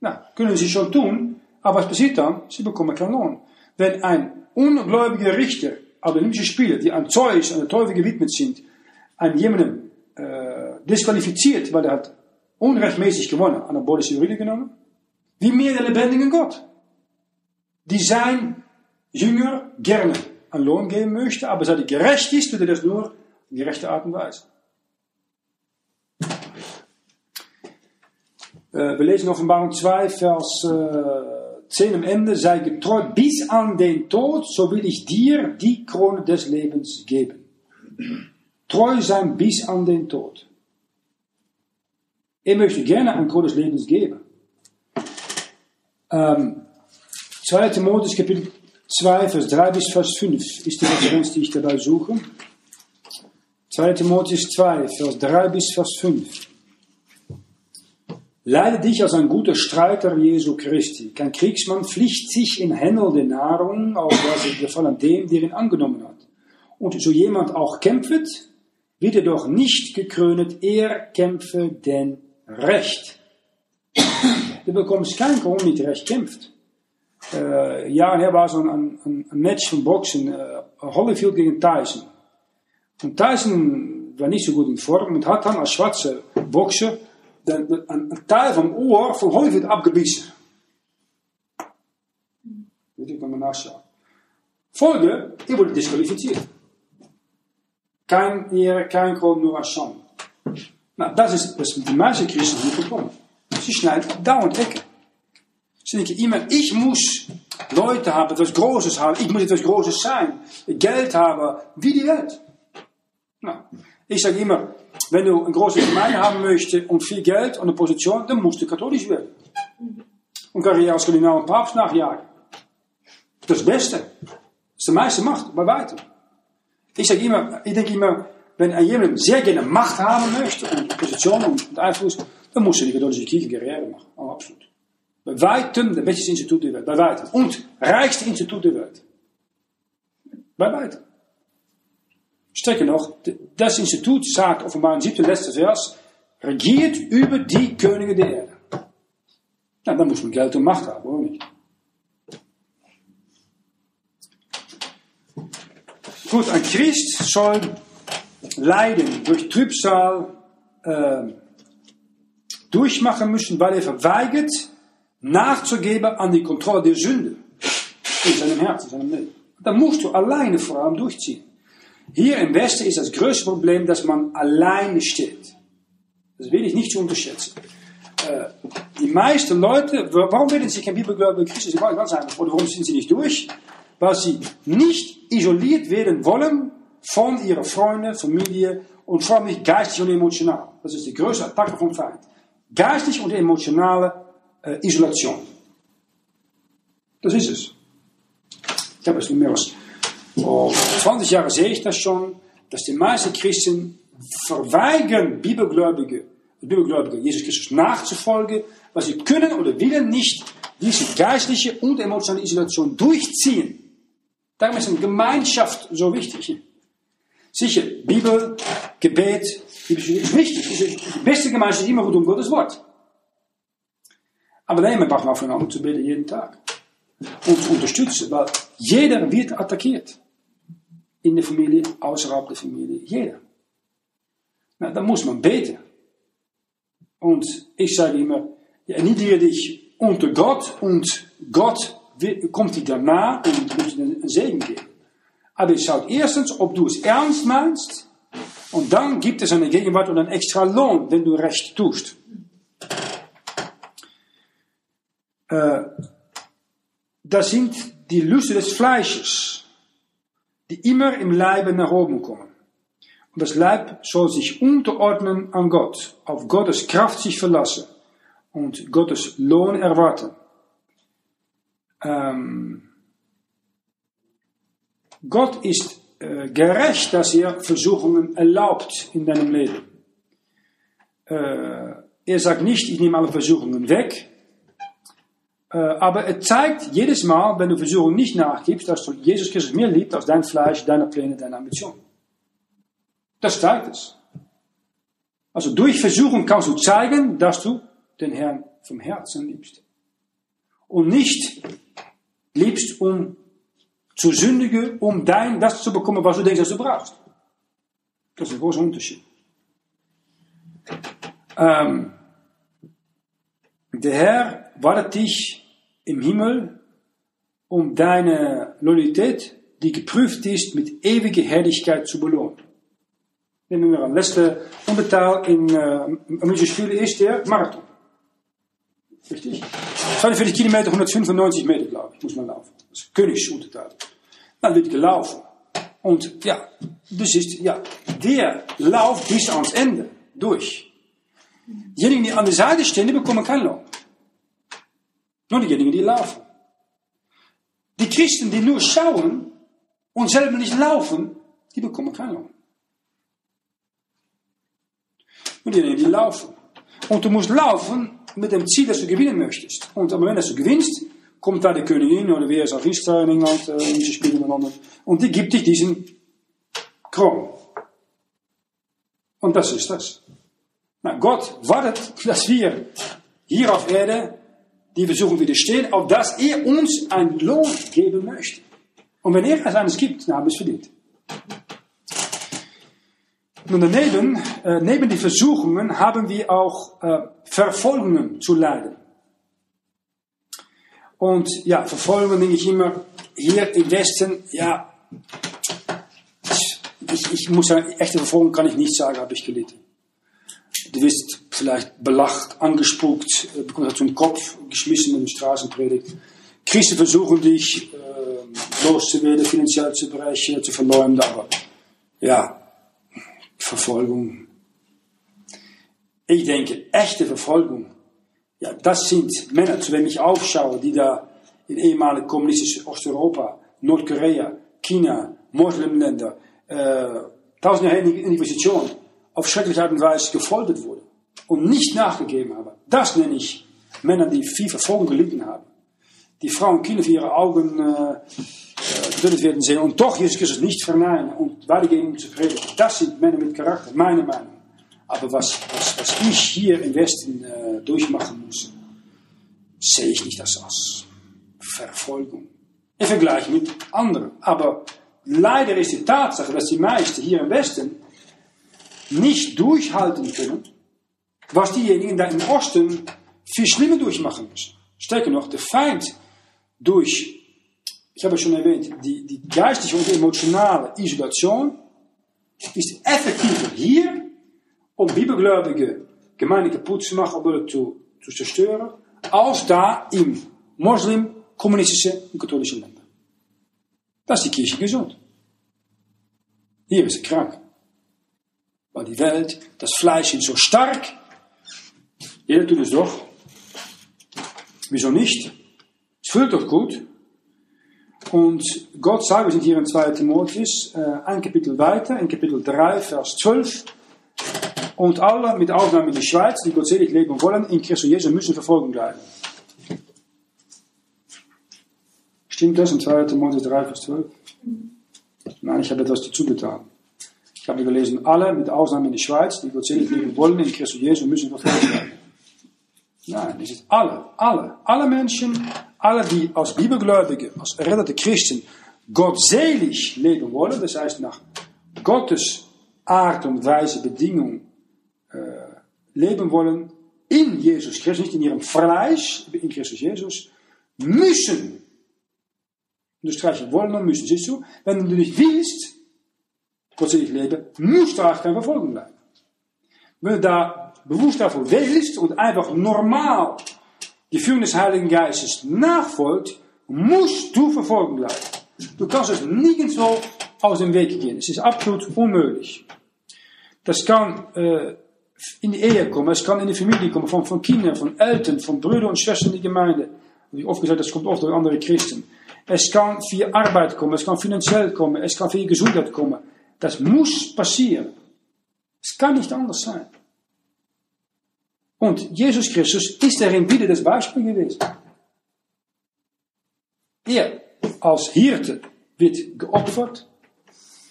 Na, können sie schon tun, aber was passiert dann? Sie bekommen keinen Lohn. Wenn ein ungläubiger Richter, aber Olympische Spiele, die an Zeus und der Teufel gewidmet sind, an jemandem äh, disqualifiziert, weil er hat unrechtmäßig gewonnen, an der Bodenstheorie genommen, wie mehr der lebendige Gott, die sein Jünger gerne an Lohn geben möchte, aber seit er gerecht ist, tut er das nur in die rechte Art und Weise. Äh, wir lesen Offenbarung 2, Vers äh, 10 am Ende, sei getreu bis an den Tod, so will ich dir die Krone des Lebens geben. Treu sein bis an den Tod. Er möchte gerne ein Krone des Lebens geben. Ähm, 2. Timotheus Kapitel 2, Vers 3 bis Vers 5 ist die Referenz, die ich dabei suche. 2. Timotheus 2, Vers 3 bis Vers 5. Leide dich als ein guter Streiter Jesu Christi. Kein Kriegsmann pflicht sich in Händel der Nahrung, auf was er gefallen dem, der ihn angenommen hat. Und so jemand auch kämpft, wird er doch nicht gekrönet, er kämpfe denn Recht. Du bekommst keinen Grund, nicht Recht kämpft. Äh, Jahre her war so ein, ein, ein Match von Boxen, äh, Holyfield gegen Tyson. Und Tyson war nicht so gut in Form und hat dann als schwarze Boxer den, den, een Teil vom Ohr von Holyfield abgebissen. Weet ik nochmal nachschauen. Folge, er wurde disqualifiziert. Kein Ehre, kein Grund, nur als Schande. Na, das ist meisten Christen hier bekommen. Sie schneiden dauernd Ecke. denke ich immer, ich muss Leute haben, etwas Großes haben, ich muss etwas Großes sein, Geld haben, wie die Welt. Na, ich sage immer, wenn du eine große Gemeinde haben möchtest und viel Geld und eine Position, dann musst du katholisch werden. Und Karriere als Kardinal und Papst nachjagen. Das ist das Beste. Das ist die meiste Macht, bei weitem. Ich sage immer, ich denke immer, wenn jemand sehr gerne Macht haben möchte und Position und Einfluss, dann muss er die katholische Kirche Karriere machen. Oh, absolut. Bei weitem das beste Institut der Welt. Bei weitem. Und reichste Institut der Welt. Bei weitem. Sterker noch, das Institut sagt offenbar im siebten letzten Vers, regiert über die Könige der Erde. Na, dann muss man Geld und Macht haben, oder nicht? Gut, ein Christ soll Leiden durch Trübsal äh, durchmachen müssen, weil er verweigert, nachzugeben an die Kontrolle der Sünde in seinem Herzen, in seinem Leben. Dann musst du alleine vor allem durchziehen. Hier im Westen ist das größte Problem, dass man alleine steht. Das will ich nicht zu unterschätzen. Äh, die meisten Leute, warum werden sie kein bibelgläubige Christen? Sie wollen ganz einfach. Warum sind sie nicht durch? Weil sie nicht isoliert werden wollen von ihrer Freunde, Familie und vor allem geistig und emotional. Das ist die größte Attacke vom Feind. Geistig und emotionale äh, Isolation. Das ist es. Ich habe es als vor 20 Jahren sehe ich das schon, dass die meisten Christen verweigern, Bibelgläubige, Bibelgläubige Jesus Christus nachzufolgen, weil sie können oder willen nicht diese geistliche und emotionale Isolation durchziehen. Darum ist eine Gemeinschaft so wichtig. Sicher, Bibel, Gebet, ist wichtig. Die beste Gemeinschaft ist immer gut um Gottes Wort. Aber nein, braucht aufeinander zu beten jeden Tag. Und zu unterstützen, weil jeder wird attackiert. In der Familie, außerhalb der Familie, jeder. Na, dann muss man beten. Und ich sage immer, ja, erniedrige dich unter Gott und Gott kommt dir danach und muss dir Segen geben. Aber es schaut erstens, ob du es ernst meinst und dann gibt es eine Gegenwart und einen extra Lohn, wenn du recht tust. Äh, das sind die Lüste des Fleisches, die immer im Leibe nach oben kommen. Und das Leib soll sich unterordnen an Gott, auf Gottes Kraft sich verlassen und Gottes Lohn erwarten. Ähm, Gott ist äh, gerecht, dass er Versuchungen erlaubt in deinem Leben. Äh, er sagt nicht, ich nehme alle Versuchungen weg, äh, aber er zeigt jedes Mal, wenn du Versuchungen nicht nachgibst, dass du Jesus Christus mehr liebt als dein Fleisch, deine Pläne, deine Ambition. Das zeigt es. Also durch Versuchung kannst du zeigen, dass du den Herrn vom Herzen liebst. Und nicht liebst, um zu sündigen, um dein, das zu bekommen, was du denkst, dass du brauchst. Das ist ein großer Unterschied. Ähm, der Herr wartet dich im Himmel, um deine Loyalität, die geprüft ist, mit ewiger Herrlichkeit zu belohnen. Nehmen wir an. Letzte Unterteil in äh, Spiele ist der Marathon. Richtig? 42 Kilometer, 195 Meter, glaube ich, muss man laufen. Das ist Königsunterteil. Dann wird gelaufen. Und ja, das ist, ja, der Lauf bis ans Ende durch. Diejenigen, die an der Seite stehen, die bekommen keinen Lohn. Nur diejenigen, die laufen. Die Christen, die nur schauen und selber nicht laufen, die bekommen keinen Lohn. Nur diejenigen, die laufen. Und du musst laufen mit dem Ziel, dass du gewinnen möchtest. Und am Moment, dass du gewinnst, kommt da die Königin oder wer ist Richter in England, äh, diese Spiele miteinander. Und die gibt dich diesen Kron. Und das ist das. Na, Gott wartet, dass wir hier auf Erde die Versuchung widerstehen, auf dass er uns einen Lohn geben möchte. Und wenn er es eines gibt, dann haben wir es verdient. Nun daneben, äh, neben die Versuchungen haben wir auch äh, Verfolgungen zu leiden. Und ja, Verfolgungen denke ich immer, hier im Westen, ja, ich, ich muss sagen, echte Verfolgung kann ich nicht sagen, habe ich gelitten. Du wirst vielleicht belacht, angespuckt, äh, bekommt er zum Kopf geschmissen in der Straßenpredigt. Christen versuchen dich äh, loszuwerden, finanziell zu brechen, zu verleumden, aber ja, Verfolgung. Ich denke, echte Verfolgung, ja, das sind Männer, zu denen ich aufschaue, die da in ehemaligen kommunistischen Osteuropa, Nordkorea, China, Muslimländer, äh, tausendjährige Inquisition auf schreckliche Art und Weise gefoltert wurden und nicht nachgegeben haben. Das nenne ich Männer, die viel Verfolgung gelitten haben. Die Frauen und Kinder für ihre Augen äh, getötet werden sehen und doch Jesus Christus nicht verneinen und weitergehen zu predigen. Das sind Männer mit Charakter, meine Meinung. Aber was, was, was ich hier im Westen äh, durchmachen muss, sehe ich nicht als, als Verfolgung. Im Vergleich mit anderen. Aber leider ist die Tatsache, dass die meisten hier im Westen nicht durchhalten können, was diejenigen da im Osten viel schlimmer durchmachen müssen. Stärker noch, der Feind durch, ich habe es schon erwähnt, die, die geistige und emotionale Isolation ist effektiver hier, um bibelgläubige Gemeinden kaputt zu machen oder zu, zu zerstören, als da im Muslim, kommunistische und katholische Länder. Das ist die Kirche gesund. Hier ist sie krank. Weil die Welt, das Fleisch ist so stark. Jeder tut es doch. Wieso nicht? Es fühlt doch gut. Und Gott sagt, wir sind hier in 2 Timotheus, ein Kapitel weiter, in Kapitel 3, Vers 12. Und alle, mit Ausnahme der Schweiz, die gottselig leben wollen, in Christus Jesus müssen verfolgen bleiben. Stimmt das in 2 Timotheus 3, Vers 12? Nein, ich habe etwas dazu getan. Ich habe gelesen, alle, mit Ausnahme der Schweiz, die gottselig leben wollen, in Christus Jesus müssen verfolgt bleiben. Nein, das ist alle, alle, alle Menschen, alle, die als Bibelgläubige, als errettete Christen gottselig leben wollen, das heißt nach Gottes Art und Weise, Bedingung äh, leben wollen, in Jesus Christus, nicht in ihrem Fleisch, in Christus Jesus, müssen, unterstreichen wollen und müssen, siehst du, wenn du nicht willst, gottselig leben, musst du auch kein Verfolgung bleiben. Wenn du da bewusst davor wählst und einfach normal die Führung des Heiligen Geistes nachfolgt, musst du verfolgen bleiben. Du kannst es nirgendwo aus dem Weg gehen. Es ist absolut unmöglich. Das kann äh, in die Ehe kommen, es kann in die Familie kommen, von, von Kindern, von Eltern, von Brüdern und Schwestern in der Gemeinde. Wie oft gesagt, das kommt oft durch andere Christen. Es kann für Arbeit kommen, es kann finanziell kommen, es kann für Gesundheit kommen. Das muss passieren. Es kann nicht anders sein. Und Jesus Christus ist darin wieder das Beispiel gewesen. Er als Hirte wird geopfert.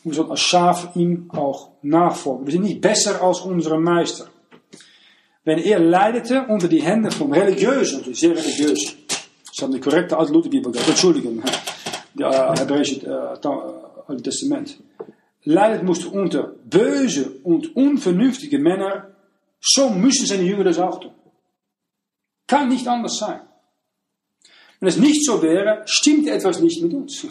Sollen als Schaf ihm auch nachfolgen. Wir sind nicht besser als unsere Meister. Wenn er leidete unter die Hände von religiösen, sehr religiös, das hat eine korrekte alte Lutherbibel gehabt, Entschuldigung, der hebräische äh, Alte Testament, leidet musste unter böse und unvernünftige Männer, so müssen seine Jünger das auch tun. Kann nicht anders sein. Wenn es nicht so wäre, stimmt etwas nicht mit uns.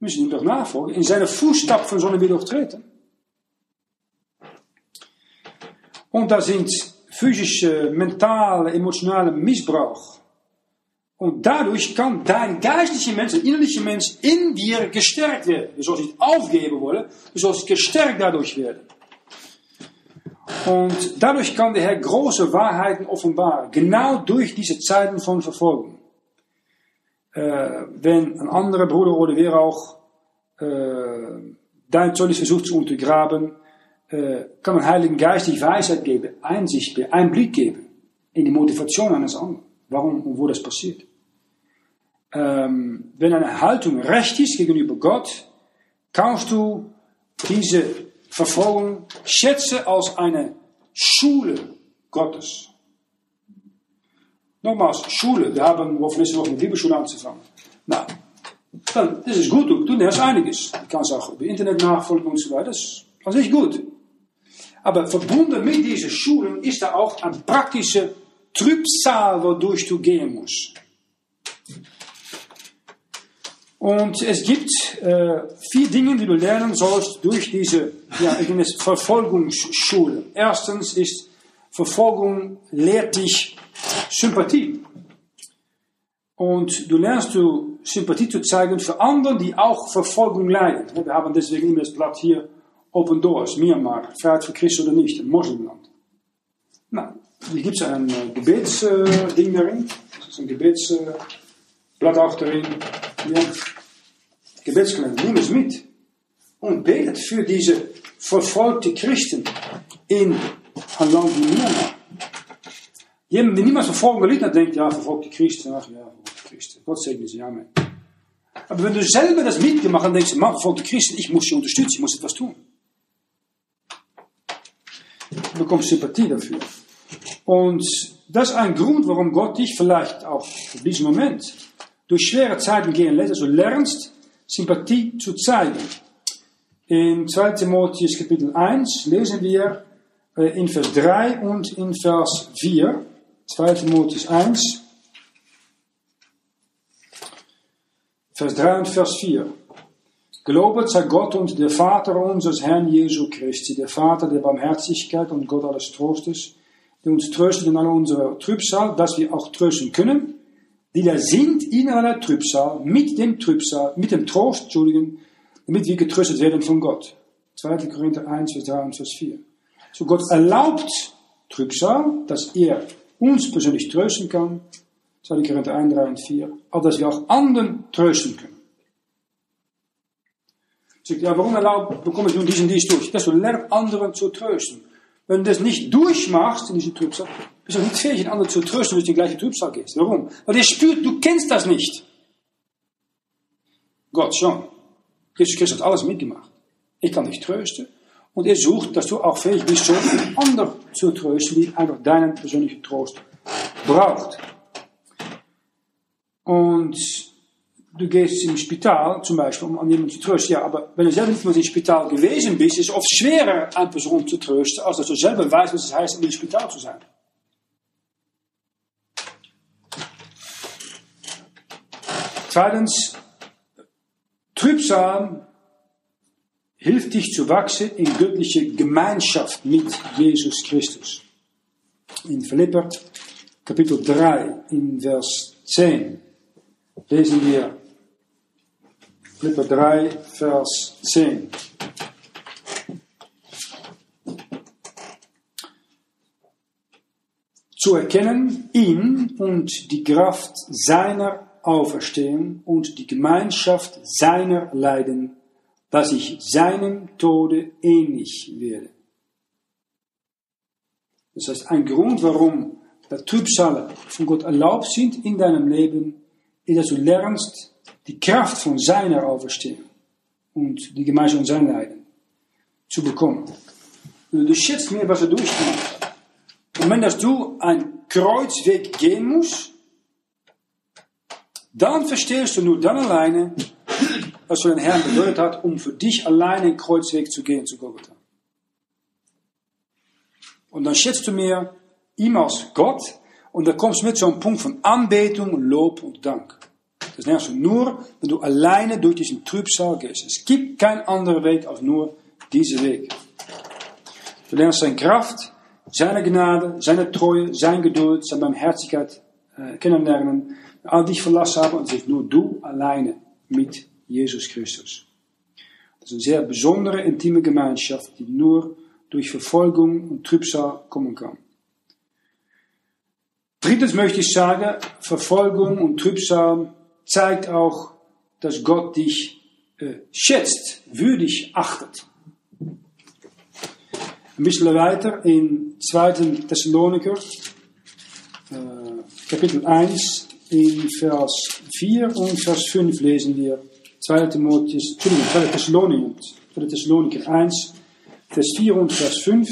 Müssen ihm doch nachfolgen. In seine Fußstapfen sollen wir doch treten. Und da sind physische, mentale, emotionale Missbrauch. Und dadurch kann dein geistlicher Mensch, der innerliche Mensch in dir gestärkt werden. Du sollst nicht aufgeben wollen, du sollst gestärkt dadurch werden. Und dadurch kann der Herr große Wahrheiten offenbaren, genau durch diese Zeiten von Verfolgung. Äh, wenn ein anderer Bruder oder wer auch äh, dein Zeugnis versucht zu untergraben, äh, kann ein Heiligen Geist die Weisheit geben, Einsicht geben, Einblick geben in die Motivation eines anderen, warum und wo das passiert. Ähm, wenn eine Haltung recht ist gegenüber Gott, kannst du diese Verfolgung schätze als eine Schule Gottes. Nochmals, Schule, wir haben wir nächste Woche mit Bibelschule anzufangen. Na, dann, das ist gut, du, du lernst einiges. Du kannst auch über Internet nachfolgen und so weiter. Das ist an sich gut. Aber verbunden mit diesen Schulen ist da auch ein praktischer Trübsal, wodurch du gehen musst. Und es gibt äh, vier Dinge, die du lernen sollst durch diese ja, Verfolgungsschule. Erstens ist Verfolgung lehrt dich Sympathie. Und du lernst du Sympathie zu zeigen für andere, die auch Verfolgung leiden. Wir haben deswegen immer das Blatt hier Open Doors, Myanmar, Freiheit für Christen oder nicht, ein Moslimland. Nou, hier gibt es ein äh, Gebetsding darin. Das ist ein Gebetsblatt auch darin. Ja. Gebetskalender, nimm es mit. Und betet für diese verfolgte Christen in ein Land wie Myanmar. Jemand, die niemals verfolgen will, dann denkt, ja, verfolgte Christen, ach ja, verfolgte Christen. Gott segne sie, Amen. Aber wenn du selber das mitgemacht hast, denkst du, man, verfolgte Christen, ich muss sie unterstützen, ich muss etwas tun. Du bekommst Sympathie dafür. Und das ist ein Grund, warum Gott dich vielleicht auch in diesem Moment durch schwere Zeiten gehen lässt, also lernst, Sympathie zu zeigen. In 2 Timotheus Kapitel 1 lesen wir äh, in Vers 3 und in Vers 4, 2 Timotheus 1, Vers 3 und Vers 4. Gelobet sei Gott und der Vater unseres Herrn Jesu Christi, der Vater der Barmherzigkeit und Gott alles Trostes, der uns tröstet in aller unserer Trübsal, dass wir auch trösten können, die da sind in aller Trübsal, mit dem Trübsal, mit dem Trost, Entschuldigen, damit wir getröstet werden von Gott. 2. Korinther 1, Vers 3 und Vers 4. So Gott erlaubt Trübsal, dass er uns persönlich trösten kann, 2. Korinther 1, 3 und 4, aber dass wir auch anderen trösten können. Sagt, ja, warum erlaubt, bekomme ich nun diesen Dienst durch? Das du lernst anderen zu trösten. Wenn du das nicht durchmachst in diese Trübsal, bist du nicht fähig, den anderen zu trösten, wenn du in die gleiche Trübsal gehst. Warum? Weil der spürt, du kennst das nicht. Gott schon. Jesus Christus hat alles mitgemacht. Ich kann dich trösten. Und er sucht, dass du auch fähig bist, so anderen zu trösten, die einfach deinen persönlichen Trost braucht. Und du gehst im Spital zum Beispiel, um an jemanden zu trösten. Ja, aber wenn du selber nicht mal im Spital gewesen bist, ist es oft schwerer, eine Person zu trösten, als dass du selber weißt, was es heißt, im Spital zu sein. Zweitens, Trübsal hilft dich zu wachsen in göttliche Gemeinschaft mit Jesus Christus. In Philipper Kapitel 3, in Vers 10, lesen wir Philipper 3, Vers 10. Zu erkennen ihn und die Kraft seiner Auferstehung und die Gemeinschaft seiner Leiden, dass ich seinem Tode ähnlich werde. Das heißt, ein Grund, warum der Trübsale von Gott erlaubt sind in deinem Leben, ist, dass du lernst, die Kraft von seiner Auferstehung und die Gemeinschaft sein Leiden zu bekommen. Du schätzt mir, was er durchgemacht hat. Und wenn dass du ein Kreuzweg gehen musst, dann verstehst du nur dann alleine, was für den Herrn bedeutet hat, um für dich alleine einen Kreuzweg zu gehen zu Golgatha. Und dann schätzt du mir ihm als Gott und dann kommst du mit so einem Punkt von Anbetung, Lob und Dank. Das lernst du nur, wenn du alleine durch diesen Trübsal gehst. Es gibt keinen anderen Weg als nur diesen Weg. Du lernst seine Kraft, seine Gnade, seine Treue, seine Geduld, seine Barmherzigkeit äh, kennenlernen. All dich verlassen haben und sich nur du alleine mit Jesus Christus. Das ist eine sehr besondere, intieme Gemeinschaft, die nur durch Verfolgung und Trübsal kommen kann. Drittens möchte ich sagen, Verfolgung und Trübsal zeigt auch, dass Gott dich äh, schätzt, würdig achtet. Ein bisschen weiter in 2. Thessaloniker, äh, Kapitel 1, in Vers 4 und Vers 5 lesen wir 2. Timotheus, Entschuldigung, 2. Thessaloniker, 2. Thessaloniker 1, Vers 4 und Vers 5.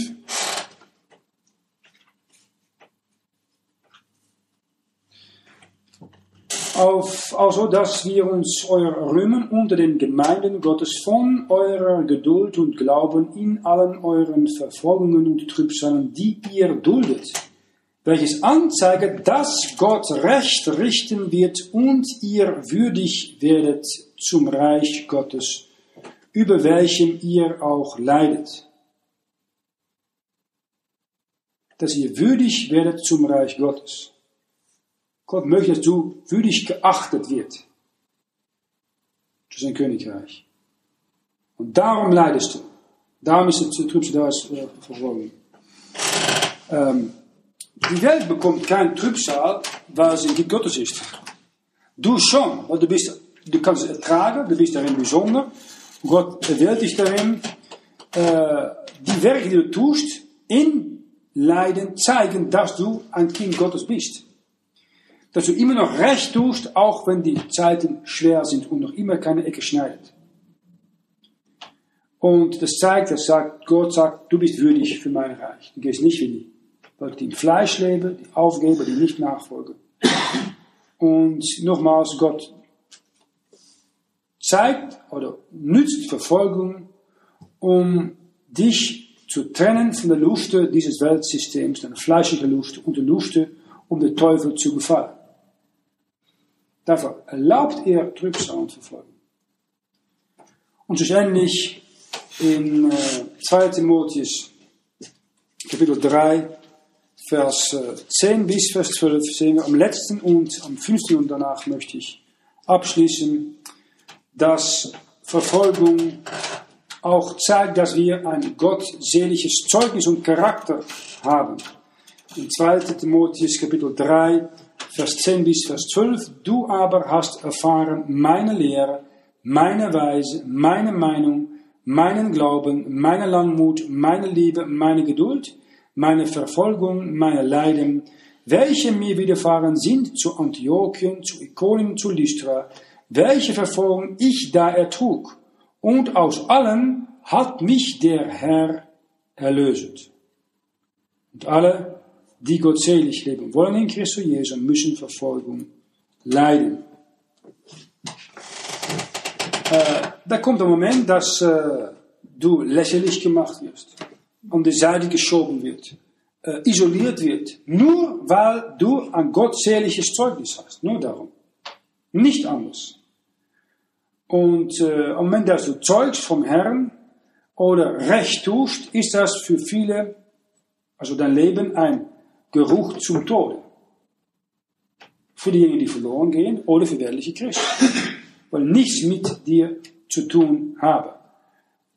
auf, also dass wir uns euer rühmen unter den Gemeinden Gottes von eurer Geduld und Glauben in allen euren Verfolgungen und Trübsalen, die ihr duldet, welches anzeigt, dass Gott Recht richten wird und ihr würdig werdet zum Reich Gottes, über welchem ihr auch leidet. dass ihr würdig werdet zum Reich Gottes. Gott möchte, dass du würdig geachtet wird zu sein Königreich. Und darum leidest du. Darum ist het Trübsal da äh, verfolgen. Ähm, die Welt bekommt kein Trübsal, weil sie nicht Gottes ist. Du schon, weil du bist, du kannst es ertragen, du bist darin besonder. Gott erwählt dich darin. Äh, die Werke, die du tust, in Leiden zeigen, dass du ein Kind Gottes bist. Dass du immer noch recht tust, auch wenn die Zeiten schwer sind und noch immer keine Ecke schneidet. Und das zeigt, dass sagt, Gott sagt, du bist würdig für mein Reich. Du gehst nicht wie die Leute, die im Fleisch leben, die Aufgeber, die nicht nachfolgen. Und nochmals, Gott zeigt oder nützt Verfolgung, um dich zu trennen von der Lust dieses Weltsystems, der fleischlichen Lust und der Lust, um den Teufel zu gefallen. Dafür erlaubt er Trübsal und Verfolgung. Und schlussendlich in äh, 2 Timotheus Kapitel 3, Vers 10 äh, bis Vers 12 sehen wir am letzten und am 15. und danach möchte ich abschließen, dass Verfolgung auch zeigt, dass wir ein gottseliges Zeugnis und Charakter haben. In 2 Timotheus Kapitel 3, Vers 10 bis Vers 12, du aber hast erfahren meine Lehre, meine Weise, meine Meinung, meinen Glauben, meine Langmut, meine Liebe, meine Geduld, meine Verfolgung, meine Leiden, welche mir widerfahren sind zu Antiochien, zu Ikonien, zu Lystra, welche Verfolgung ich da ertrug. Und aus allen hat mich der Herr erlöset. Und alle, die gottselig leben wollen in Christus Jesus, müssen Verfolgung leiden. Äh, da kommt ein Moment, dass äh, du lächerlich gemacht wirst, an die Seite geschoben wird, äh, isoliert wird, nur weil du ein gottseliges Zeugnis hast. Nur darum. Nicht anders. Und äh, am Moment, dass du zeugst vom Herrn oder recht tust, ist das für viele, also dein Leben, ein Geruch zum Tode. Für diejenigen, die verloren gehen oder für weltliche Christen. Weil nichts mit dir zu tun haben.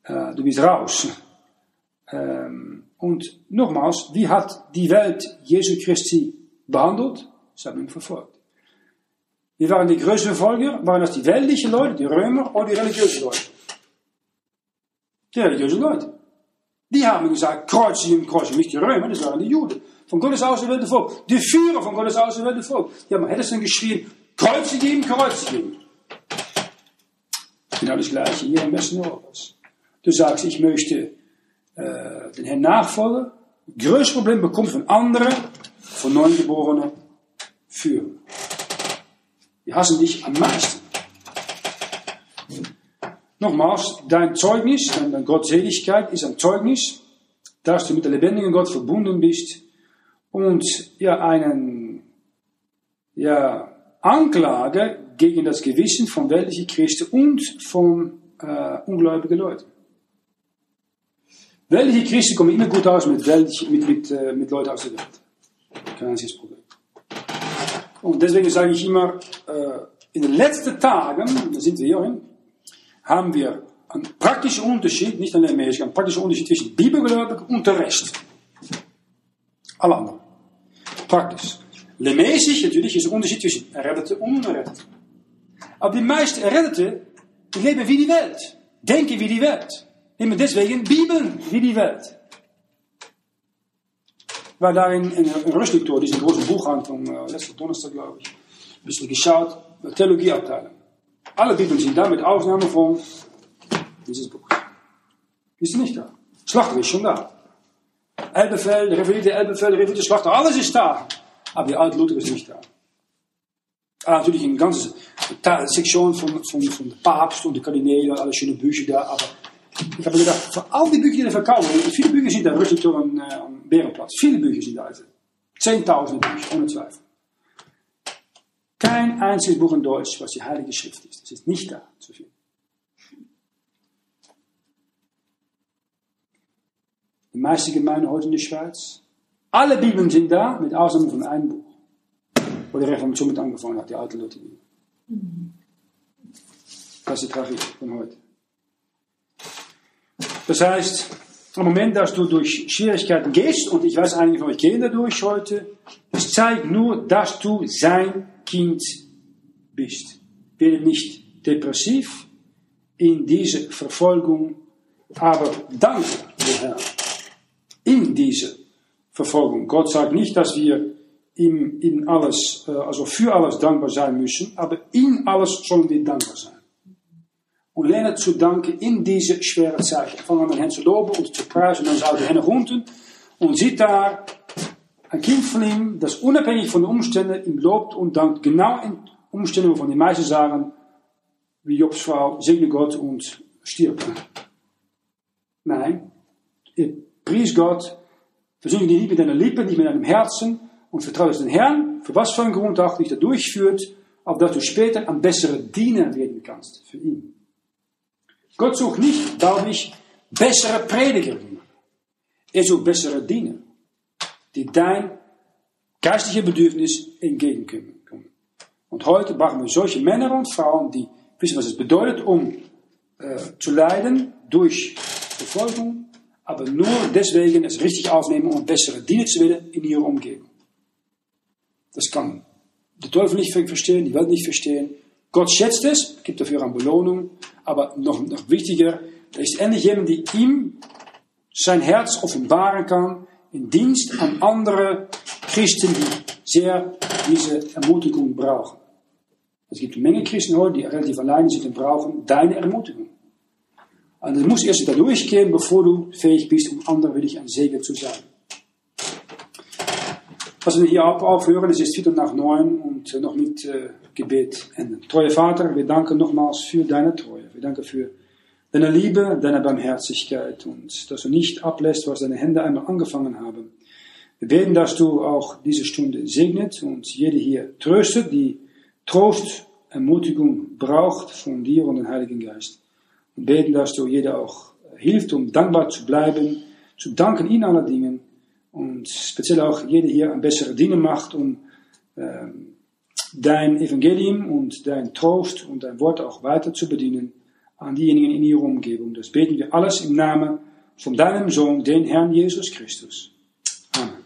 Äh, du bist raus. Ähm, und nochmals, wie hat die Welt Jesu Christi behandelt? Sie haben ihn verfolgt. Wie waren die größten Verfolger? Waren das die weltlichen Leute, die Römer oder die religiösen Leute? Die religiösen Leute. Die haben gesagt, kreuzigen, kreuzigen, nicht die Römer, das waren die Juden. Von Gottes auserwählte Volk. Die Führer von Gottes auserwählte Volk. Die haben Henderson geschrien, kreuzigen, kreuzigen. Genau das gleiche hier im Westen Europas. Du sagst, ich möchte äh, den Herrn nachfolgen. Größtes Problem bekommt von anderen, von Neugeborenen, führen. Die hassen dich am meisten. Nochmals, dein Zeugnis, deine Gottseligkeit ist ein Zeugnis, dass du mit der lebendigen Gott verbunden bist und ja einen ja, Anklage gegen das Gewissen von weltlichen Christen und von äh, ungläubigen Leuten. Welche Christen kommen immer gut aus mit, mit, mit, äh, mit Leuten aus der Welt. Kein einziges Problem. Und deswegen sage ich immer, äh, in den letzten Tagen, da sind wir hier, haben wir einen praktischen Unterschied, nicht ein Amerika, einen praktischen Unterschied zwischen Bibelgläubig und der Rest. Alle anderen. Praktisch. Lemäßig natürlich ist der Unterschied zwischen Errettete und Unerrettete. Aber die meisten Errettete leben wie die Welt, denken wie die Welt. Nehmen deswegen Bibeln wie die Welt. Weil da in, in, in Rüstigtor, diese große Buchhandlung, äh, letzten Donnerstag glaube ich, ein bisschen geschaut, Theologieabteilung. Alle Bibeln sind da, mit Ausnahme von dieses Buch. Ist nicht da. Schlachter ist schon da. Elbefeld, reformierte Elbefeld, reformierte Schlachter, alles ist da. Aber die alte Luther ist nicht da. Ah, natürlich eine ganze Sektion von, von, von Papst und der Kardinäle, alle schöne Bücher da, aber ich habe gedacht, für all die Bücher, die er verkaufen, viele Bücher sind da, rustig door een, uh, een Bärenplatz. Viele Bücher sind da. Zehntausende Bücher, ohne Zweifel. Kein einziges Buch in Deutsch, was die Heilige Schrift ist. Das ist nicht da zu finden. Die meisten Gemeinden heute in der Schweiz Alle Bibeln sind da, mit Ausnahme von einem Buch. Wo die Reformation mit angefangen hat, die alte Lutherbibel. Das ist die Tragik von heute. Das heißt, im Moment, dass du durch Schwierigkeiten gehst, und ich weiß, einige von euch gehen dadurch heute, es zeigt nur, dass du sein Kind bist. Werde nicht depressiv in diese Verfolgung, aber danke, Herr, in diese Verfolgung. Gott sagt nicht, dass wir ihm in alles, also für alles dankbar sein müssen, aber in alles sollen wir dankbar sein. Und lernen zu danken in diese schwere Zeit. Fangen an hen zu loben und zu preisen, dann zouden hen unten und sieht da ein Kind von ihm, das unabhängig von den Umständen ihm lobt und dankt, genau in Umständen, wovon die meisten sagen, wie Jobs Frau, segne Gott und stirbt. Nein, ihr pries Gott, versuche die nicht mit deiner Lippen, nicht mit deinem Herzen und vertraue den Herrn, für was für einen Grund auch dich da durchführt, auf dass du später ein besserer Diener werden kannst für ihn. Gott sucht nicht, glaube ich, bessere Prediger. Er sucht bessere Diener, die dein geistliches Bedürfnis entgegenkommen. Und heute brauchen wir solche Männer und Frauen, die wissen, was es bedeutet, um äh, zu leiden durch Verfolgung, aber nur deswegen es richtig aufnehmen, um bessere Diener zu werden in ihrer Umgebung. Das kann der Teufel nicht verstehen, die Welt nicht verstehen. Gott schätzt es, gibt dafür eine Belohnung, aber noch, noch wichtiger, da ist endlich jemand, die ihm sein Herz offenbaren kann in Dienst an andere Christen, die sehr diese Ermutigung brauchen. Es gibt eine Menge Christen heute, die relativ alleine sind und brauchen deine Ermutigung. Und das muss erst da durchgehen, bevor du fähig bist, um anderen wirklich ein Segen zu sein. Was wir hier aufhören, es ist Viertel nach neun und noch mit äh, Gebet enden. Treue Vater, wir danken nochmals für deine Treue. Wir danken für deine Liebe, deine Barmherzigkeit und dass du nicht ablässt, was deine Hände einmal angefangen haben. Wir beten, dass du auch diese Stunde segnet und jede hier tröstet, die Trost, Ermutigung braucht von dir und dem Heiligen Geist. Und beten, dass du jeder auch hilft, um dankbar zu bleiben, zu danken in aller Dingen und speziell auch jeder hier ein bessere Dinge macht, um äh, dein Evangelium und dein Trost und dein Wort auch weiter zu bedienen an diejenigen in ihrer Umgebung. Das beten wir alles im Namen von deinem Sohn, den Herrn Jesus Christus. Amen.